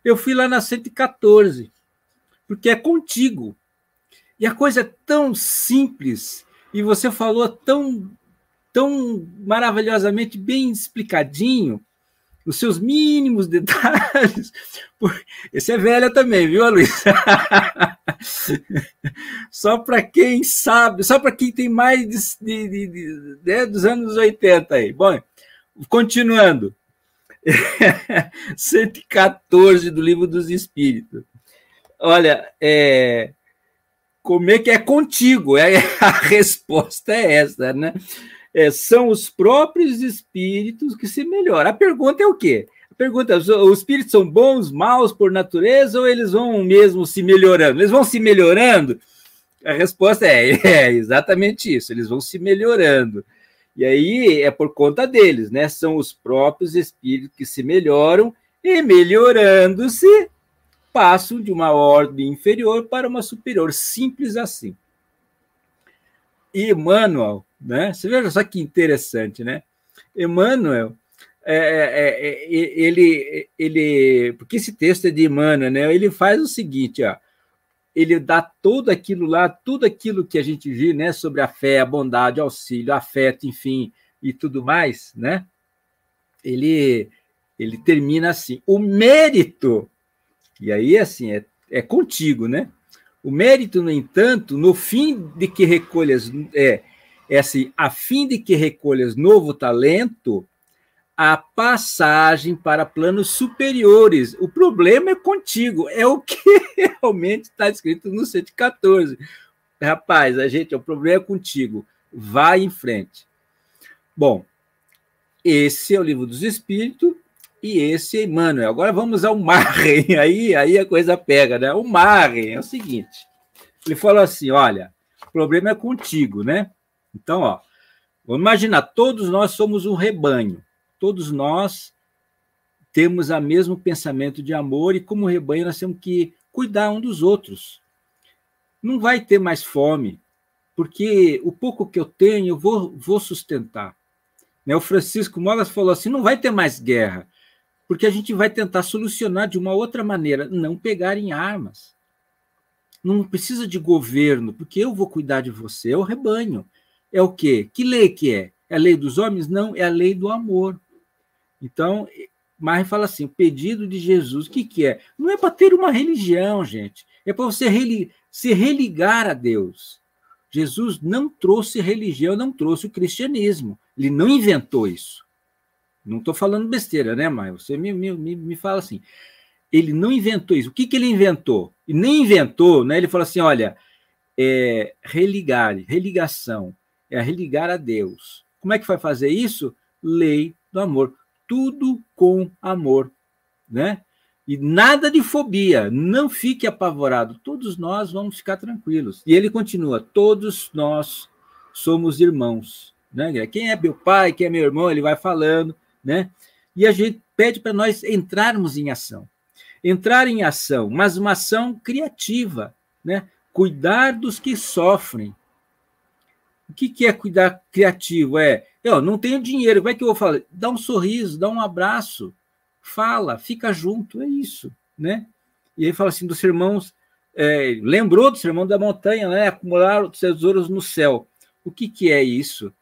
eu fui lá na 114, porque é contigo. E a coisa é tão simples, e você falou tão tão maravilhosamente bem explicadinho, os seus mínimos detalhes. Esse é velha também, viu, Luiz? só para quem sabe, só para quem tem mais de, de, de né, dos anos 80 aí. Bom, continuando. 114 do Livro dos Espíritos. Olha, é, como é que é contigo? É, a resposta é essa, né? É, são os próprios espíritos que se melhoram. A pergunta é o quê? A pergunta é: os espíritos são bons, maus por natureza, ou eles vão mesmo se melhorando? Eles vão se melhorando? A resposta é, é exatamente isso, eles vão se melhorando. E aí é por conta deles, né? São os próprios espíritos que se melhoram e melhorando-se passam de uma ordem inferior para uma superior, simples assim. Emmanuel né? Você veja só que interessante, né? Emmanuel, é, é, é, ele, ele, porque esse texto é de Emmanuel, né? Ele faz o seguinte, ó, ele dá tudo aquilo lá, tudo aquilo que a gente viu, né? Sobre a fé, a bondade, auxílio, afeto, enfim, e tudo mais, né? Ele, ele termina assim: o mérito, e aí assim é, é contigo, né? O mérito, no entanto, no fim de que recolhas é, é assim, a fim de que recolhas novo talento, a passagem para planos superiores. O problema é contigo, é o que realmente está escrito no 114. Rapaz, a gente, o problema é contigo. Vai em frente. Bom, esse é o livro dos Espíritos e esse Emmanuel. Agora vamos ao Marren, aí, aí a coisa pega, né? O Marren é o seguinte: ele falou assim: olha, o problema é contigo, né? Então, ó, vamos imaginar, todos nós somos um rebanho, todos nós temos o mesmo pensamento de amor e, como rebanho, nós temos que cuidar um dos outros. Não vai ter mais fome, porque o pouco que eu tenho eu vou, vou sustentar. Né? O Francisco Mogas falou assim: não vai ter mais guerra, porque a gente vai tentar solucionar de uma outra maneira, não pegar em armas. Não precisa de governo, porque eu vou cuidar de você, é o rebanho é o quê? Que lei que é? É a lei dos homens? Não, é a lei do amor. Então, Marre fala assim: o pedido de Jesus, o que, que é? Não é para ter uma religião, gente. É para você se religar a Deus. Jesus não trouxe religião, não trouxe o cristianismo. Ele não inventou isso. Não estou falando besteira, né, Maia? Você me, me, me fala assim. Ele não inventou isso. O que, que ele inventou? E nem inventou, né? Ele falou assim: olha, é, religar, religação é religar a Deus. Como é que vai fazer isso? Lei do amor. Tudo com amor, né? E nada de fobia, não fique apavorado. Todos nós vamos ficar tranquilos. E ele continua: todos nós somos irmãos, né? Quem é meu pai, quem é meu irmão, ele vai falando, né? E a gente pede para nós entrarmos em ação. Entrar em ação, mas uma ação criativa, né? Cuidar dos que sofrem, o que, que é cuidar criativo? É, eu não tenho dinheiro, como é que eu vou falar? Dá um sorriso, dá um abraço, fala, fica junto, é isso, né? E aí fala assim dos irmãos, é, lembrou do sermão da montanha, né? Acumular os tesouros no céu. O que, que é isso?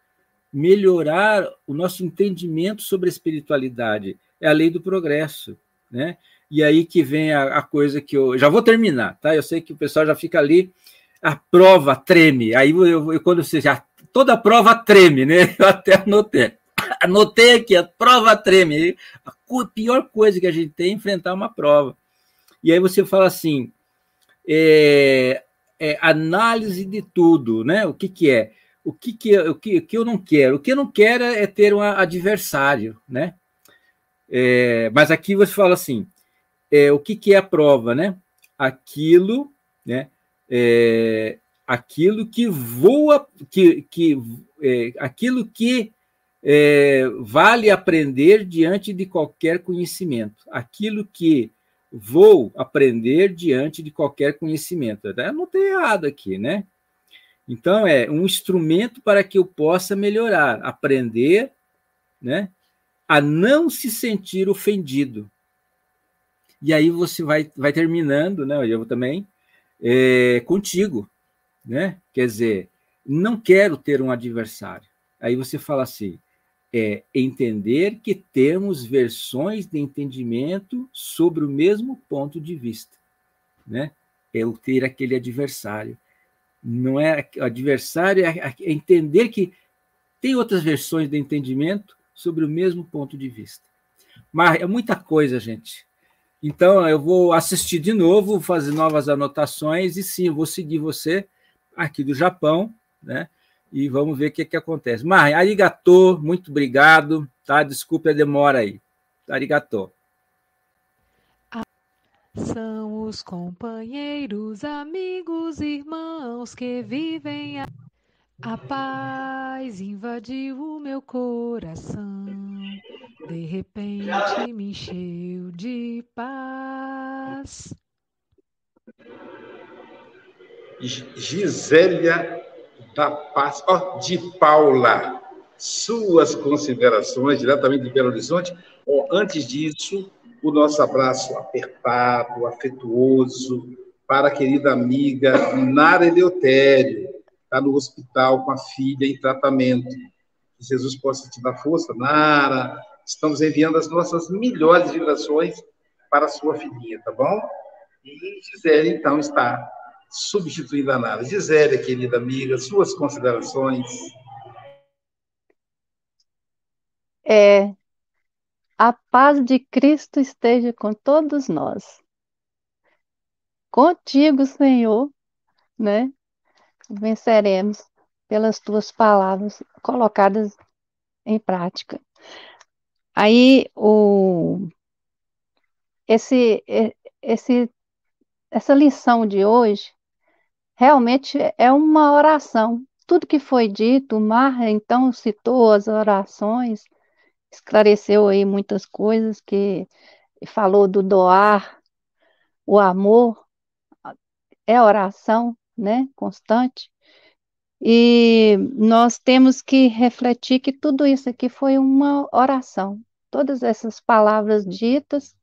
Melhorar o nosso entendimento sobre a espiritualidade. É a lei do progresso, né? E aí que vem a, a coisa que eu já vou terminar, tá? Eu sei que o pessoal já fica ali a prova treme. Aí eu, eu, quando você já. Toda a prova treme, né? Eu até anotei. Anotei aqui, a prova treme. A pior coisa que a gente tem é enfrentar uma prova. E aí você fala assim: é, é análise de tudo, né? O que, que é? O que, que, o, que, que eu não quero? O que eu não quero é ter um adversário, né? É, mas aqui você fala assim: é, o que, que é a prova, né? Aquilo, né? É, aquilo que voa, que, que é, aquilo que é, vale aprender diante de qualquer conhecimento, aquilo que vou aprender diante de qualquer conhecimento. Eu não tem errado aqui, né? Então, é um instrumento para que eu possa melhorar, aprender, né? A não se sentir ofendido. E aí você vai, vai terminando, né? Eu também, é, contigo, né? Quer dizer, não quero ter um adversário. Aí você fala assim, é entender que temos versões de entendimento sobre o mesmo ponto de vista, né? É o ter aquele adversário. Não é adversário, é, é entender que tem outras versões de entendimento sobre o mesmo ponto de vista. Mas é muita coisa, gente. Então, eu vou assistir de novo, fazer novas anotações, e sim, vou seguir você aqui do Japão, né? e vamos ver o que, que acontece. Mas, arigatô, muito obrigado, tá? Desculpe a demora aí. Arigatô. São os companheiros, amigos, irmãos que vivem a... a paz invadiu o meu coração. De repente me encheu de paz. Gisélia da Paz, oh, de Paula, suas considerações diretamente de Belo Horizonte. Oh, antes disso, o nosso abraço apertado, afetuoso para a querida amiga Nara Eleutério, está no hospital com a filha em tratamento. Que Jesus possa te dar força, Nara. Estamos enviando as nossas melhores vibrações para a sua filhinha, tá bom? E Gisele, então, está substituindo a nada. Gisele, querida amiga, suas considerações. É, a paz de Cristo esteja com todos nós. Contigo, Senhor, né? Venceremos pelas tuas palavras colocadas em prática. Aí o esse esse essa lição de hoje realmente é uma oração. Tudo que foi dito, Mar então citou as orações, esclareceu aí muitas coisas que falou do doar, o amor é oração, né, constante. E nós temos que refletir que tudo isso aqui foi uma oração. Todas essas palavras ditas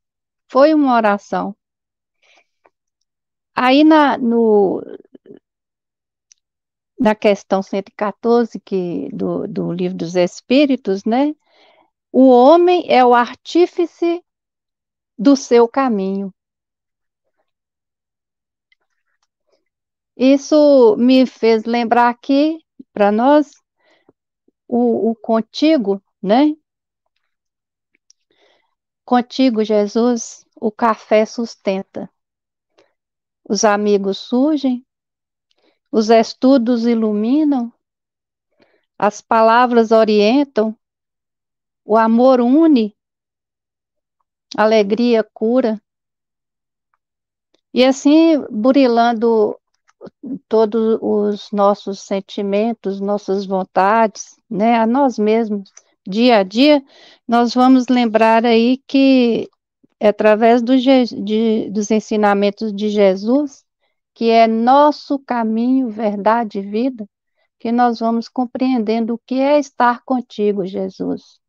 foi uma oração. Aí na, no, na questão 114 que, do, do livro dos Espíritos, né? O homem é o artífice do seu caminho. Isso me fez lembrar aqui, para nós, o, o contigo, né? Contigo, Jesus, o café sustenta. Os amigos surgem, os estudos iluminam, as palavras orientam, o amor une, alegria cura. E assim, burilando todos os nossos sentimentos, nossas vontades, né, a nós mesmos, dia a dia, nós vamos lembrar aí que é através do, de, dos ensinamentos de Jesus, que é nosso caminho, verdade e vida, que nós vamos compreendendo o que é estar contigo, Jesus.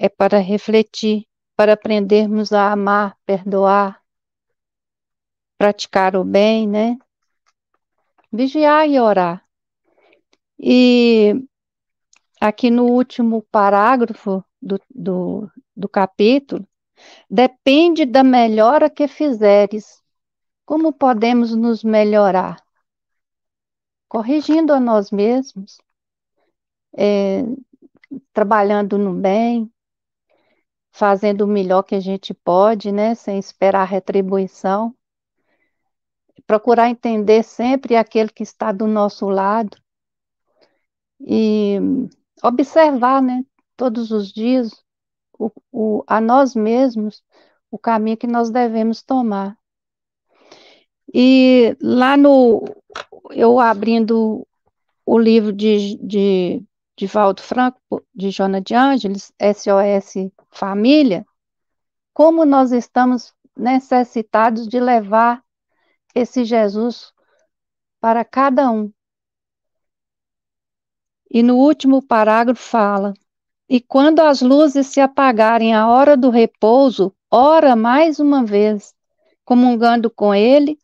É para refletir, para aprendermos a amar, perdoar, praticar o bem, né? Vigiar e orar. E aqui no último parágrafo do, do, do capítulo, depende da melhora que fizeres. Como podemos nos melhorar? Corrigindo a nós mesmos, é, trabalhando no bem, fazendo o melhor que a gente pode, né, sem esperar retribuição. procurar entender sempre aquele que está do nosso lado e observar, né, todos os dias o, o, a nós mesmos o caminho que nós devemos tomar. E lá no, eu abrindo o livro de, de, de Valdo Franco, de Jona de Ângeles, SOS Família, como nós estamos necessitados de levar esse Jesus para cada um. E no último parágrafo fala: E quando as luzes se apagarem à hora do repouso, ora mais uma vez, comungando com ele,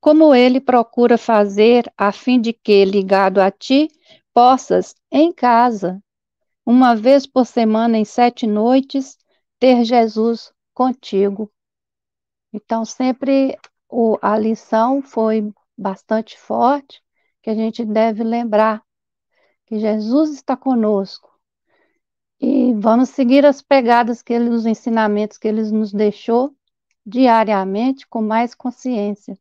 como ele procura fazer, a fim de que, ligado a ti, possas, em casa, uma vez por semana, em sete noites, ter Jesus contigo. Então, sempre o, a lição foi bastante forte, que a gente deve lembrar que Jesus está conosco. E vamos seguir as pegadas que ele, os ensinamentos que ele nos deixou diariamente com mais consciência,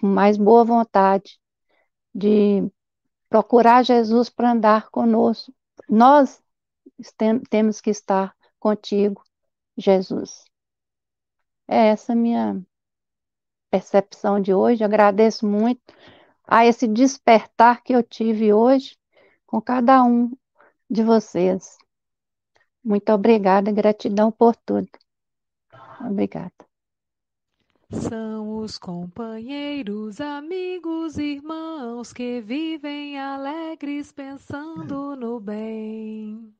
com mais boa vontade de procurar Jesus para andar conosco. Nós tem, temos que estar contigo, Jesus. É essa minha percepção de hoje. Agradeço muito a esse despertar que eu tive hoje com cada um de vocês. Muito obrigada, gratidão por tudo. Obrigada. São os companheiros, amigos, irmãos que vivem alegres pensando no bem.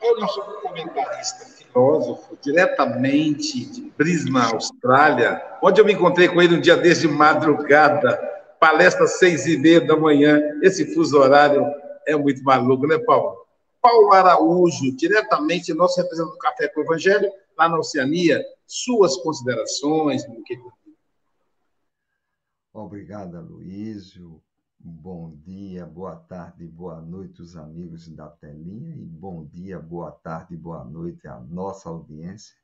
É o nosso comentarista, filósofo, diretamente de Brisbane, Austrália, onde eu me encontrei com ele um dia desde madrugada, palestra seis e meia da manhã. Esse fuso horário é muito maluco, né, Paulo? Paulo Araújo, diretamente nosso representante do Café com o Evangelho, lá na Oceania, suas considerações. Obrigado, Luísio. Bom dia, boa tarde, boa noite, os amigos da telinha, e bom dia, boa tarde, boa noite à nossa audiência.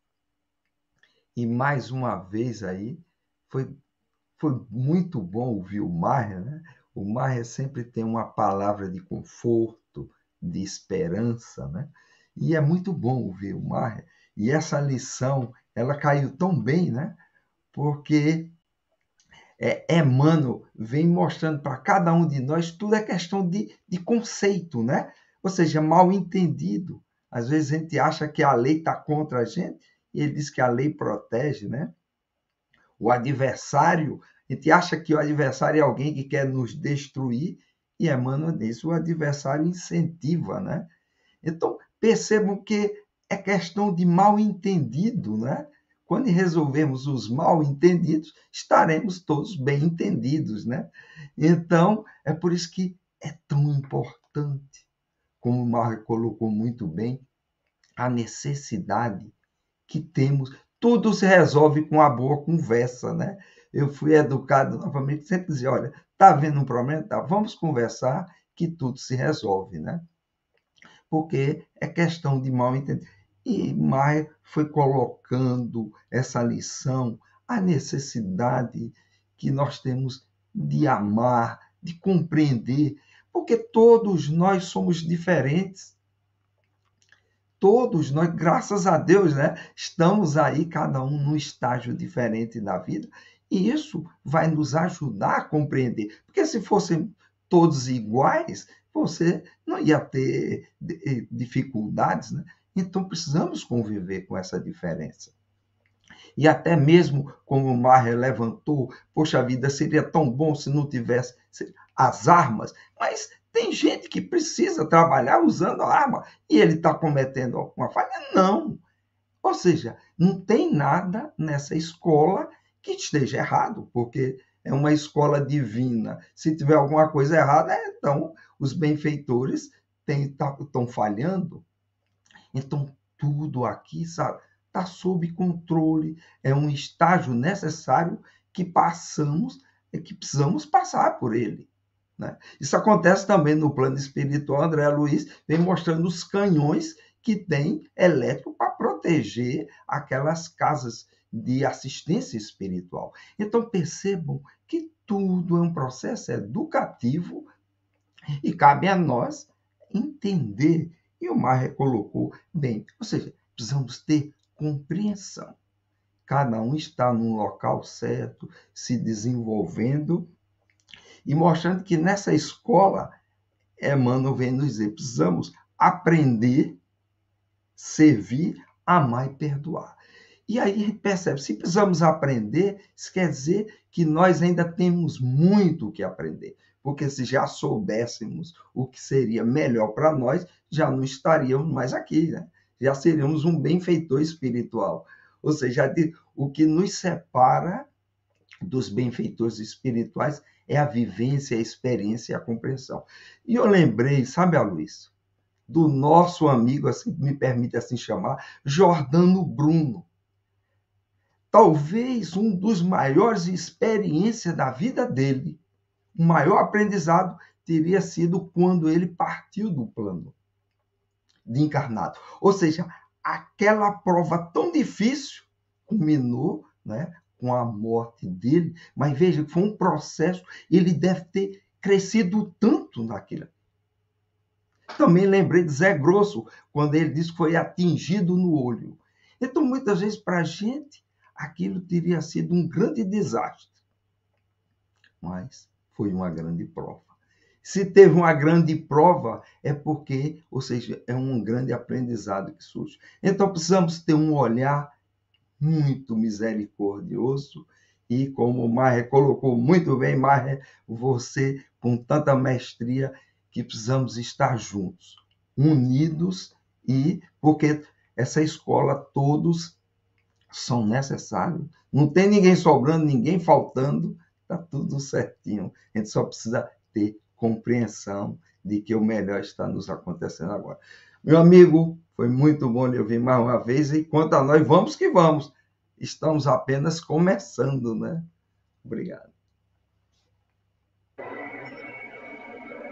E mais uma vez aí, foi, foi muito bom ouvir o Maia, né? O Maia sempre tem uma palavra de conforto, de esperança, né? E é muito bom ouvir o Maia. E essa lição, ela caiu tão bem, né? Porque é, Emmanuel vem mostrando para cada um de nós tudo é questão de, de conceito, né? Ou seja, mal entendido. Às vezes a gente acha que a lei está contra a gente e ele diz que a lei protege, né? O adversário, a gente acha que o adversário é alguém que quer nos destruir e Emmanuel diz o adversário incentiva, né? Então, percebam que é questão de mal entendido, né? Quando resolvemos os mal entendidos, estaremos todos bem entendidos, né? Então, é por isso que é tão importante, como o Marco colocou muito bem, a necessidade que temos. Tudo se resolve com a boa conversa, né? Eu fui educado novamente, sempre dizia, olha, tá havendo um problema? Tá, vamos conversar que tudo se resolve, né? Porque é questão de mal entendido. E Maia foi colocando essa lição, a necessidade que nós temos de amar, de compreender, porque todos nós somos diferentes. Todos nós, graças a Deus, né, estamos aí, cada um num estágio diferente da vida, e isso vai nos ajudar a compreender. Porque se fossem todos iguais, você não ia ter eh, dificuldades, né? Então precisamos conviver com essa diferença. E até mesmo como o Marre levantou, poxa vida, seria tão bom se não tivesse as armas, mas tem gente que precisa trabalhar usando a arma e ele está cometendo alguma falha? Não. Ou seja, não tem nada nessa escola que esteja errado, porque é uma escola divina. Se tiver alguma coisa errada, então os benfeitores estão falhando. Então, tudo aqui, sabe, está sob controle, é um estágio necessário que passamos, é que precisamos passar por ele. Né? Isso acontece também no plano espiritual. André Luiz vem mostrando os canhões que tem elétrico para proteger aquelas casas de assistência espiritual. Então percebam que tudo é um processo educativo e cabe a nós entender. E o Marre colocou bem, ou seja, precisamos ter compreensão. Cada um está num local certo, se desenvolvendo e mostrando que nessa escola, Emmanuel vem nos dizer, precisamos aprender, servir, amar e perdoar. E aí a gente percebe, se precisamos aprender, isso quer dizer que nós ainda temos muito que aprender. Porque se já soubéssemos o que seria melhor para nós, já não estaríamos mais aqui, né? já seríamos um benfeitor espiritual. Ou seja, o que nos separa dos benfeitores espirituais é a vivência, a experiência e a compreensão. E eu lembrei, sabe, Luiz, do nosso amigo, assim, me permite assim chamar, Jordano Bruno. Talvez um dos maiores experiências da vida dele, o maior aprendizado teria sido quando ele partiu do plano de encarnado. Ou seja, aquela prova tão difícil culminou né, com a morte dele, mas veja que foi um processo, ele deve ter crescido tanto naquilo. Também lembrei de Zé Grosso, quando ele disse que foi atingido no olho. Então, muitas vezes, para a gente, aquilo teria sido um grande desastre. Mas foi uma grande prova. Se teve uma grande prova, é porque, ou seja, é um grande aprendizado que surge. Então, precisamos ter um olhar muito misericordioso e, como o Marre colocou muito bem, Marre, você com tanta mestria que precisamos estar juntos, unidos e porque essa escola todos são necessários. Não tem ninguém sobrando, ninguém faltando, tá tudo certinho. A gente só precisa ter compreensão de que o melhor está nos acontecendo agora. Meu amigo, foi muito bom lhe ouvir mais uma vez e quanto a nós, vamos que vamos. Estamos apenas começando, né? Obrigado.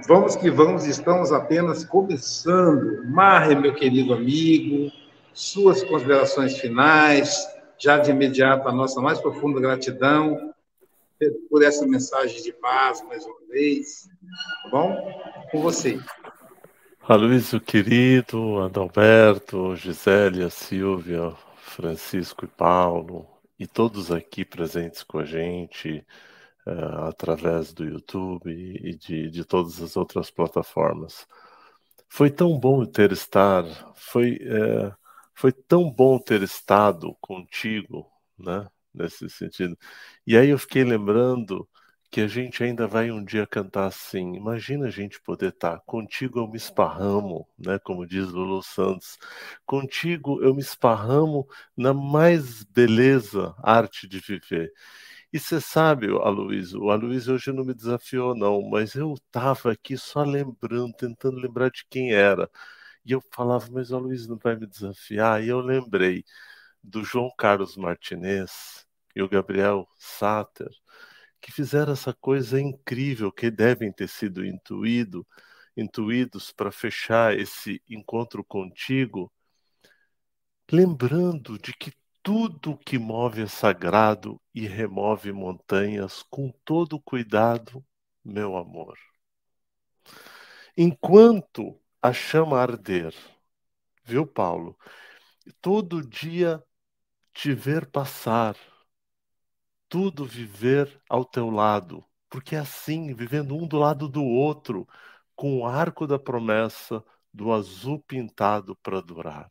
Vamos que vamos, estamos apenas começando. Marre, meu querido amigo, suas considerações finais, já de imediato a nossa mais profunda gratidão por essa mensagem de paz mais uma vez. Tá bom? Com você. Aloysio querido, Adalberto, Gisélia, Silvia, Francisco e Paulo, e todos aqui presentes com a gente uh, através do YouTube e de, de todas as outras plataformas. Foi tão bom ter estar, foi, uh, foi tão bom ter estado contigo, né? Nesse sentido. E aí eu fiquei lembrando que a gente ainda vai um dia cantar assim. Imagina a gente poder estar contigo eu me esparramo, né? Como diz Lulu Santos. Contigo eu me esparramo na mais beleza arte de viver. E você sabe, Aloysio, o Aloysio hoje não me desafiou, não, mas eu estava aqui só lembrando, tentando lembrar de quem era. E eu falava, mas o Aloysio não vai me desafiar? E eu lembrei do João Carlos Martinez e o Gabriel Satter, que fizeram essa coisa incrível que devem ter sido intuído, intuídos para fechar esse encontro contigo, lembrando de que tudo que move é sagrado e remove montanhas com todo cuidado, meu amor. Enquanto a chama arder, viu, Paulo? Todo dia te ver passar, tudo viver ao teu lado, porque é assim, vivendo um do lado do outro, com o arco da promessa do azul pintado para durar.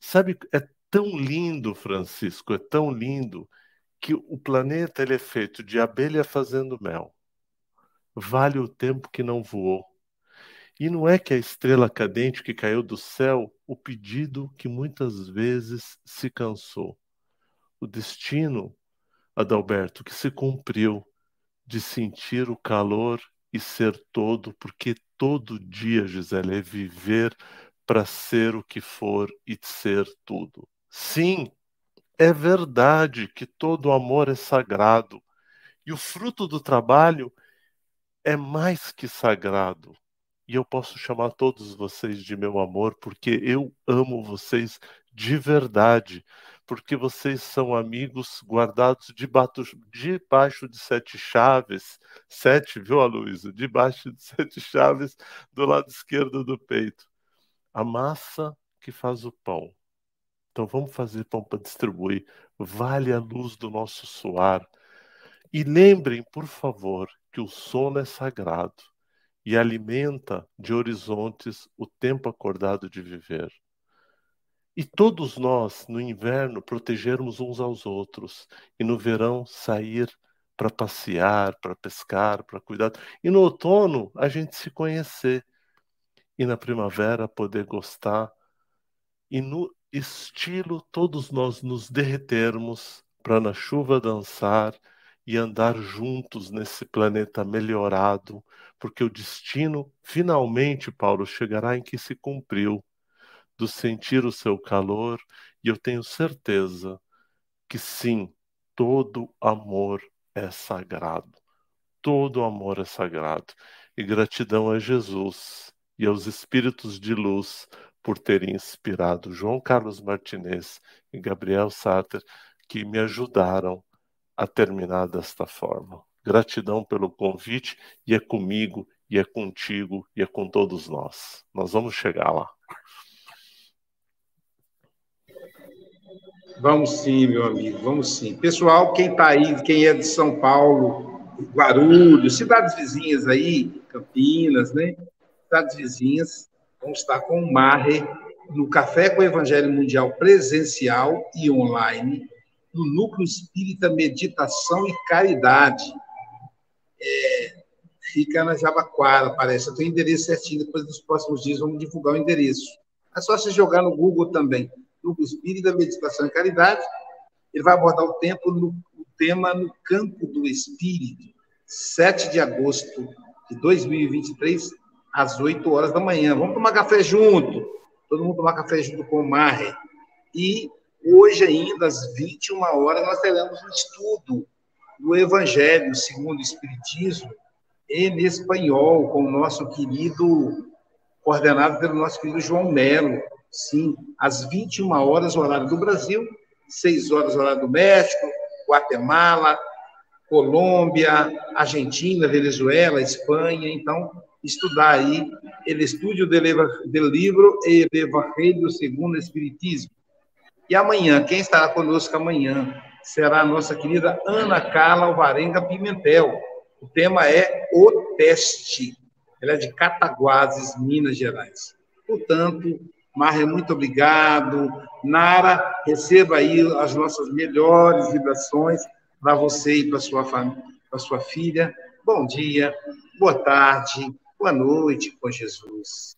Sabe, é tão lindo, Francisco, é tão lindo que o planeta ele é feito de abelha fazendo mel. Vale o tempo que não voou. E não é que a estrela cadente que caiu do céu, o pedido que muitas vezes se cansou. O destino Adalberto, que se cumpriu de sentir o calor e ser todo, porque todo dia, Gisele, é viver para ser o que for e ser tudo. Sim, é verdade que todo amor é sagrado e o fruto do trabalho é mais que sagrado. E eu posso chamar todos vocês de meu amor porque eu amo vocês de verdade porque vocês são amigos guardados debaixo, debaixo de sete chaves. Sete, viu, Aloysio? Debaixo de sete chaves do lado esquerdo do peito. A massa que faz o pão. Então vamos fazer pão para distribuir. Vale a luz do nosso suar. E lembrem, por favor, que o sono é sagrado e alimenta de horizontes o tempo acordado de viver. E todos nós, no inverno, protegermos uns aos outros, e no verão sair para passear, para pescar, para cuidar. E no outono, a gente se conhecer. E na primavera, poder gostar. E no estilo, todos nós nos derretermos para na chuva dançar e andar juntos nesse planeta melhorado, porque o destino, finalmente, Paulo, chegará em que se cumpriu do sentir o seu calor, e eu tenho certeza que sim, todo amor é sagrado. Todo amor é sagrado. E gratidão a Jesus e aos espíritos de luz por terem inspirado João Carlos Martinez e Gabriel Sartre, que me ajudaram a terminar desta forma. Gratidão pelo convite, e é comigo, e é contigo, e é com todos nós. Nós vamos chegar lá. Vamos sim, meu amigo, vamos sim. Pessoal, quem está aí, quem é de São Paulo, Guarulhos, cidades vizinhas aí, Campinas, né? Cidades vizinhas, vamos estar com o Marre no Café com o Evangelho Mundial presencial e online, no Núcleo Espírita Meditação e Caridade. É, fica na Jabaquara, parece. Eu tenho o endereço certinho, depois dos próximos dias vamos divulgar o endereço. É só você jogar no Google também. Grupo Espírita, Meditação e Caridade. Ele vai abordar o, tempo no, o tema no campo do Espírito, 7 de agosto de 2023, às 8 horas da manhã. Vamos tomar café junto. Todo mundo tomar café junto com o Marre. E hoje ainda, às 21 horas, nós teremos um estudo do Evangelho segundo o Espiritismo em espanhol, com o nosso querido, coordenado pelo nosso querido João Melo, sim, às 21 horas, horário do Brasil, 6 horas, horário do México, Guatemala, Colômbia, Argentina, Venezuela, Espanha. Então, estudar aí ele estudo do livro El Evangelho segundo o Espiritismo. E amanhã, quem estará conosco amanhã será a nossa querida Ana Carla Alvarenga Pimentel. O tema é O Teste. Ela é de Cataguases, Minas Gerais. Portanto, Marre, muito obrigado. Nara, receba aí as nossas melhores vibrações para você e para sua para sua filha. Bom dia, boa tarde, boa noite com Jesus.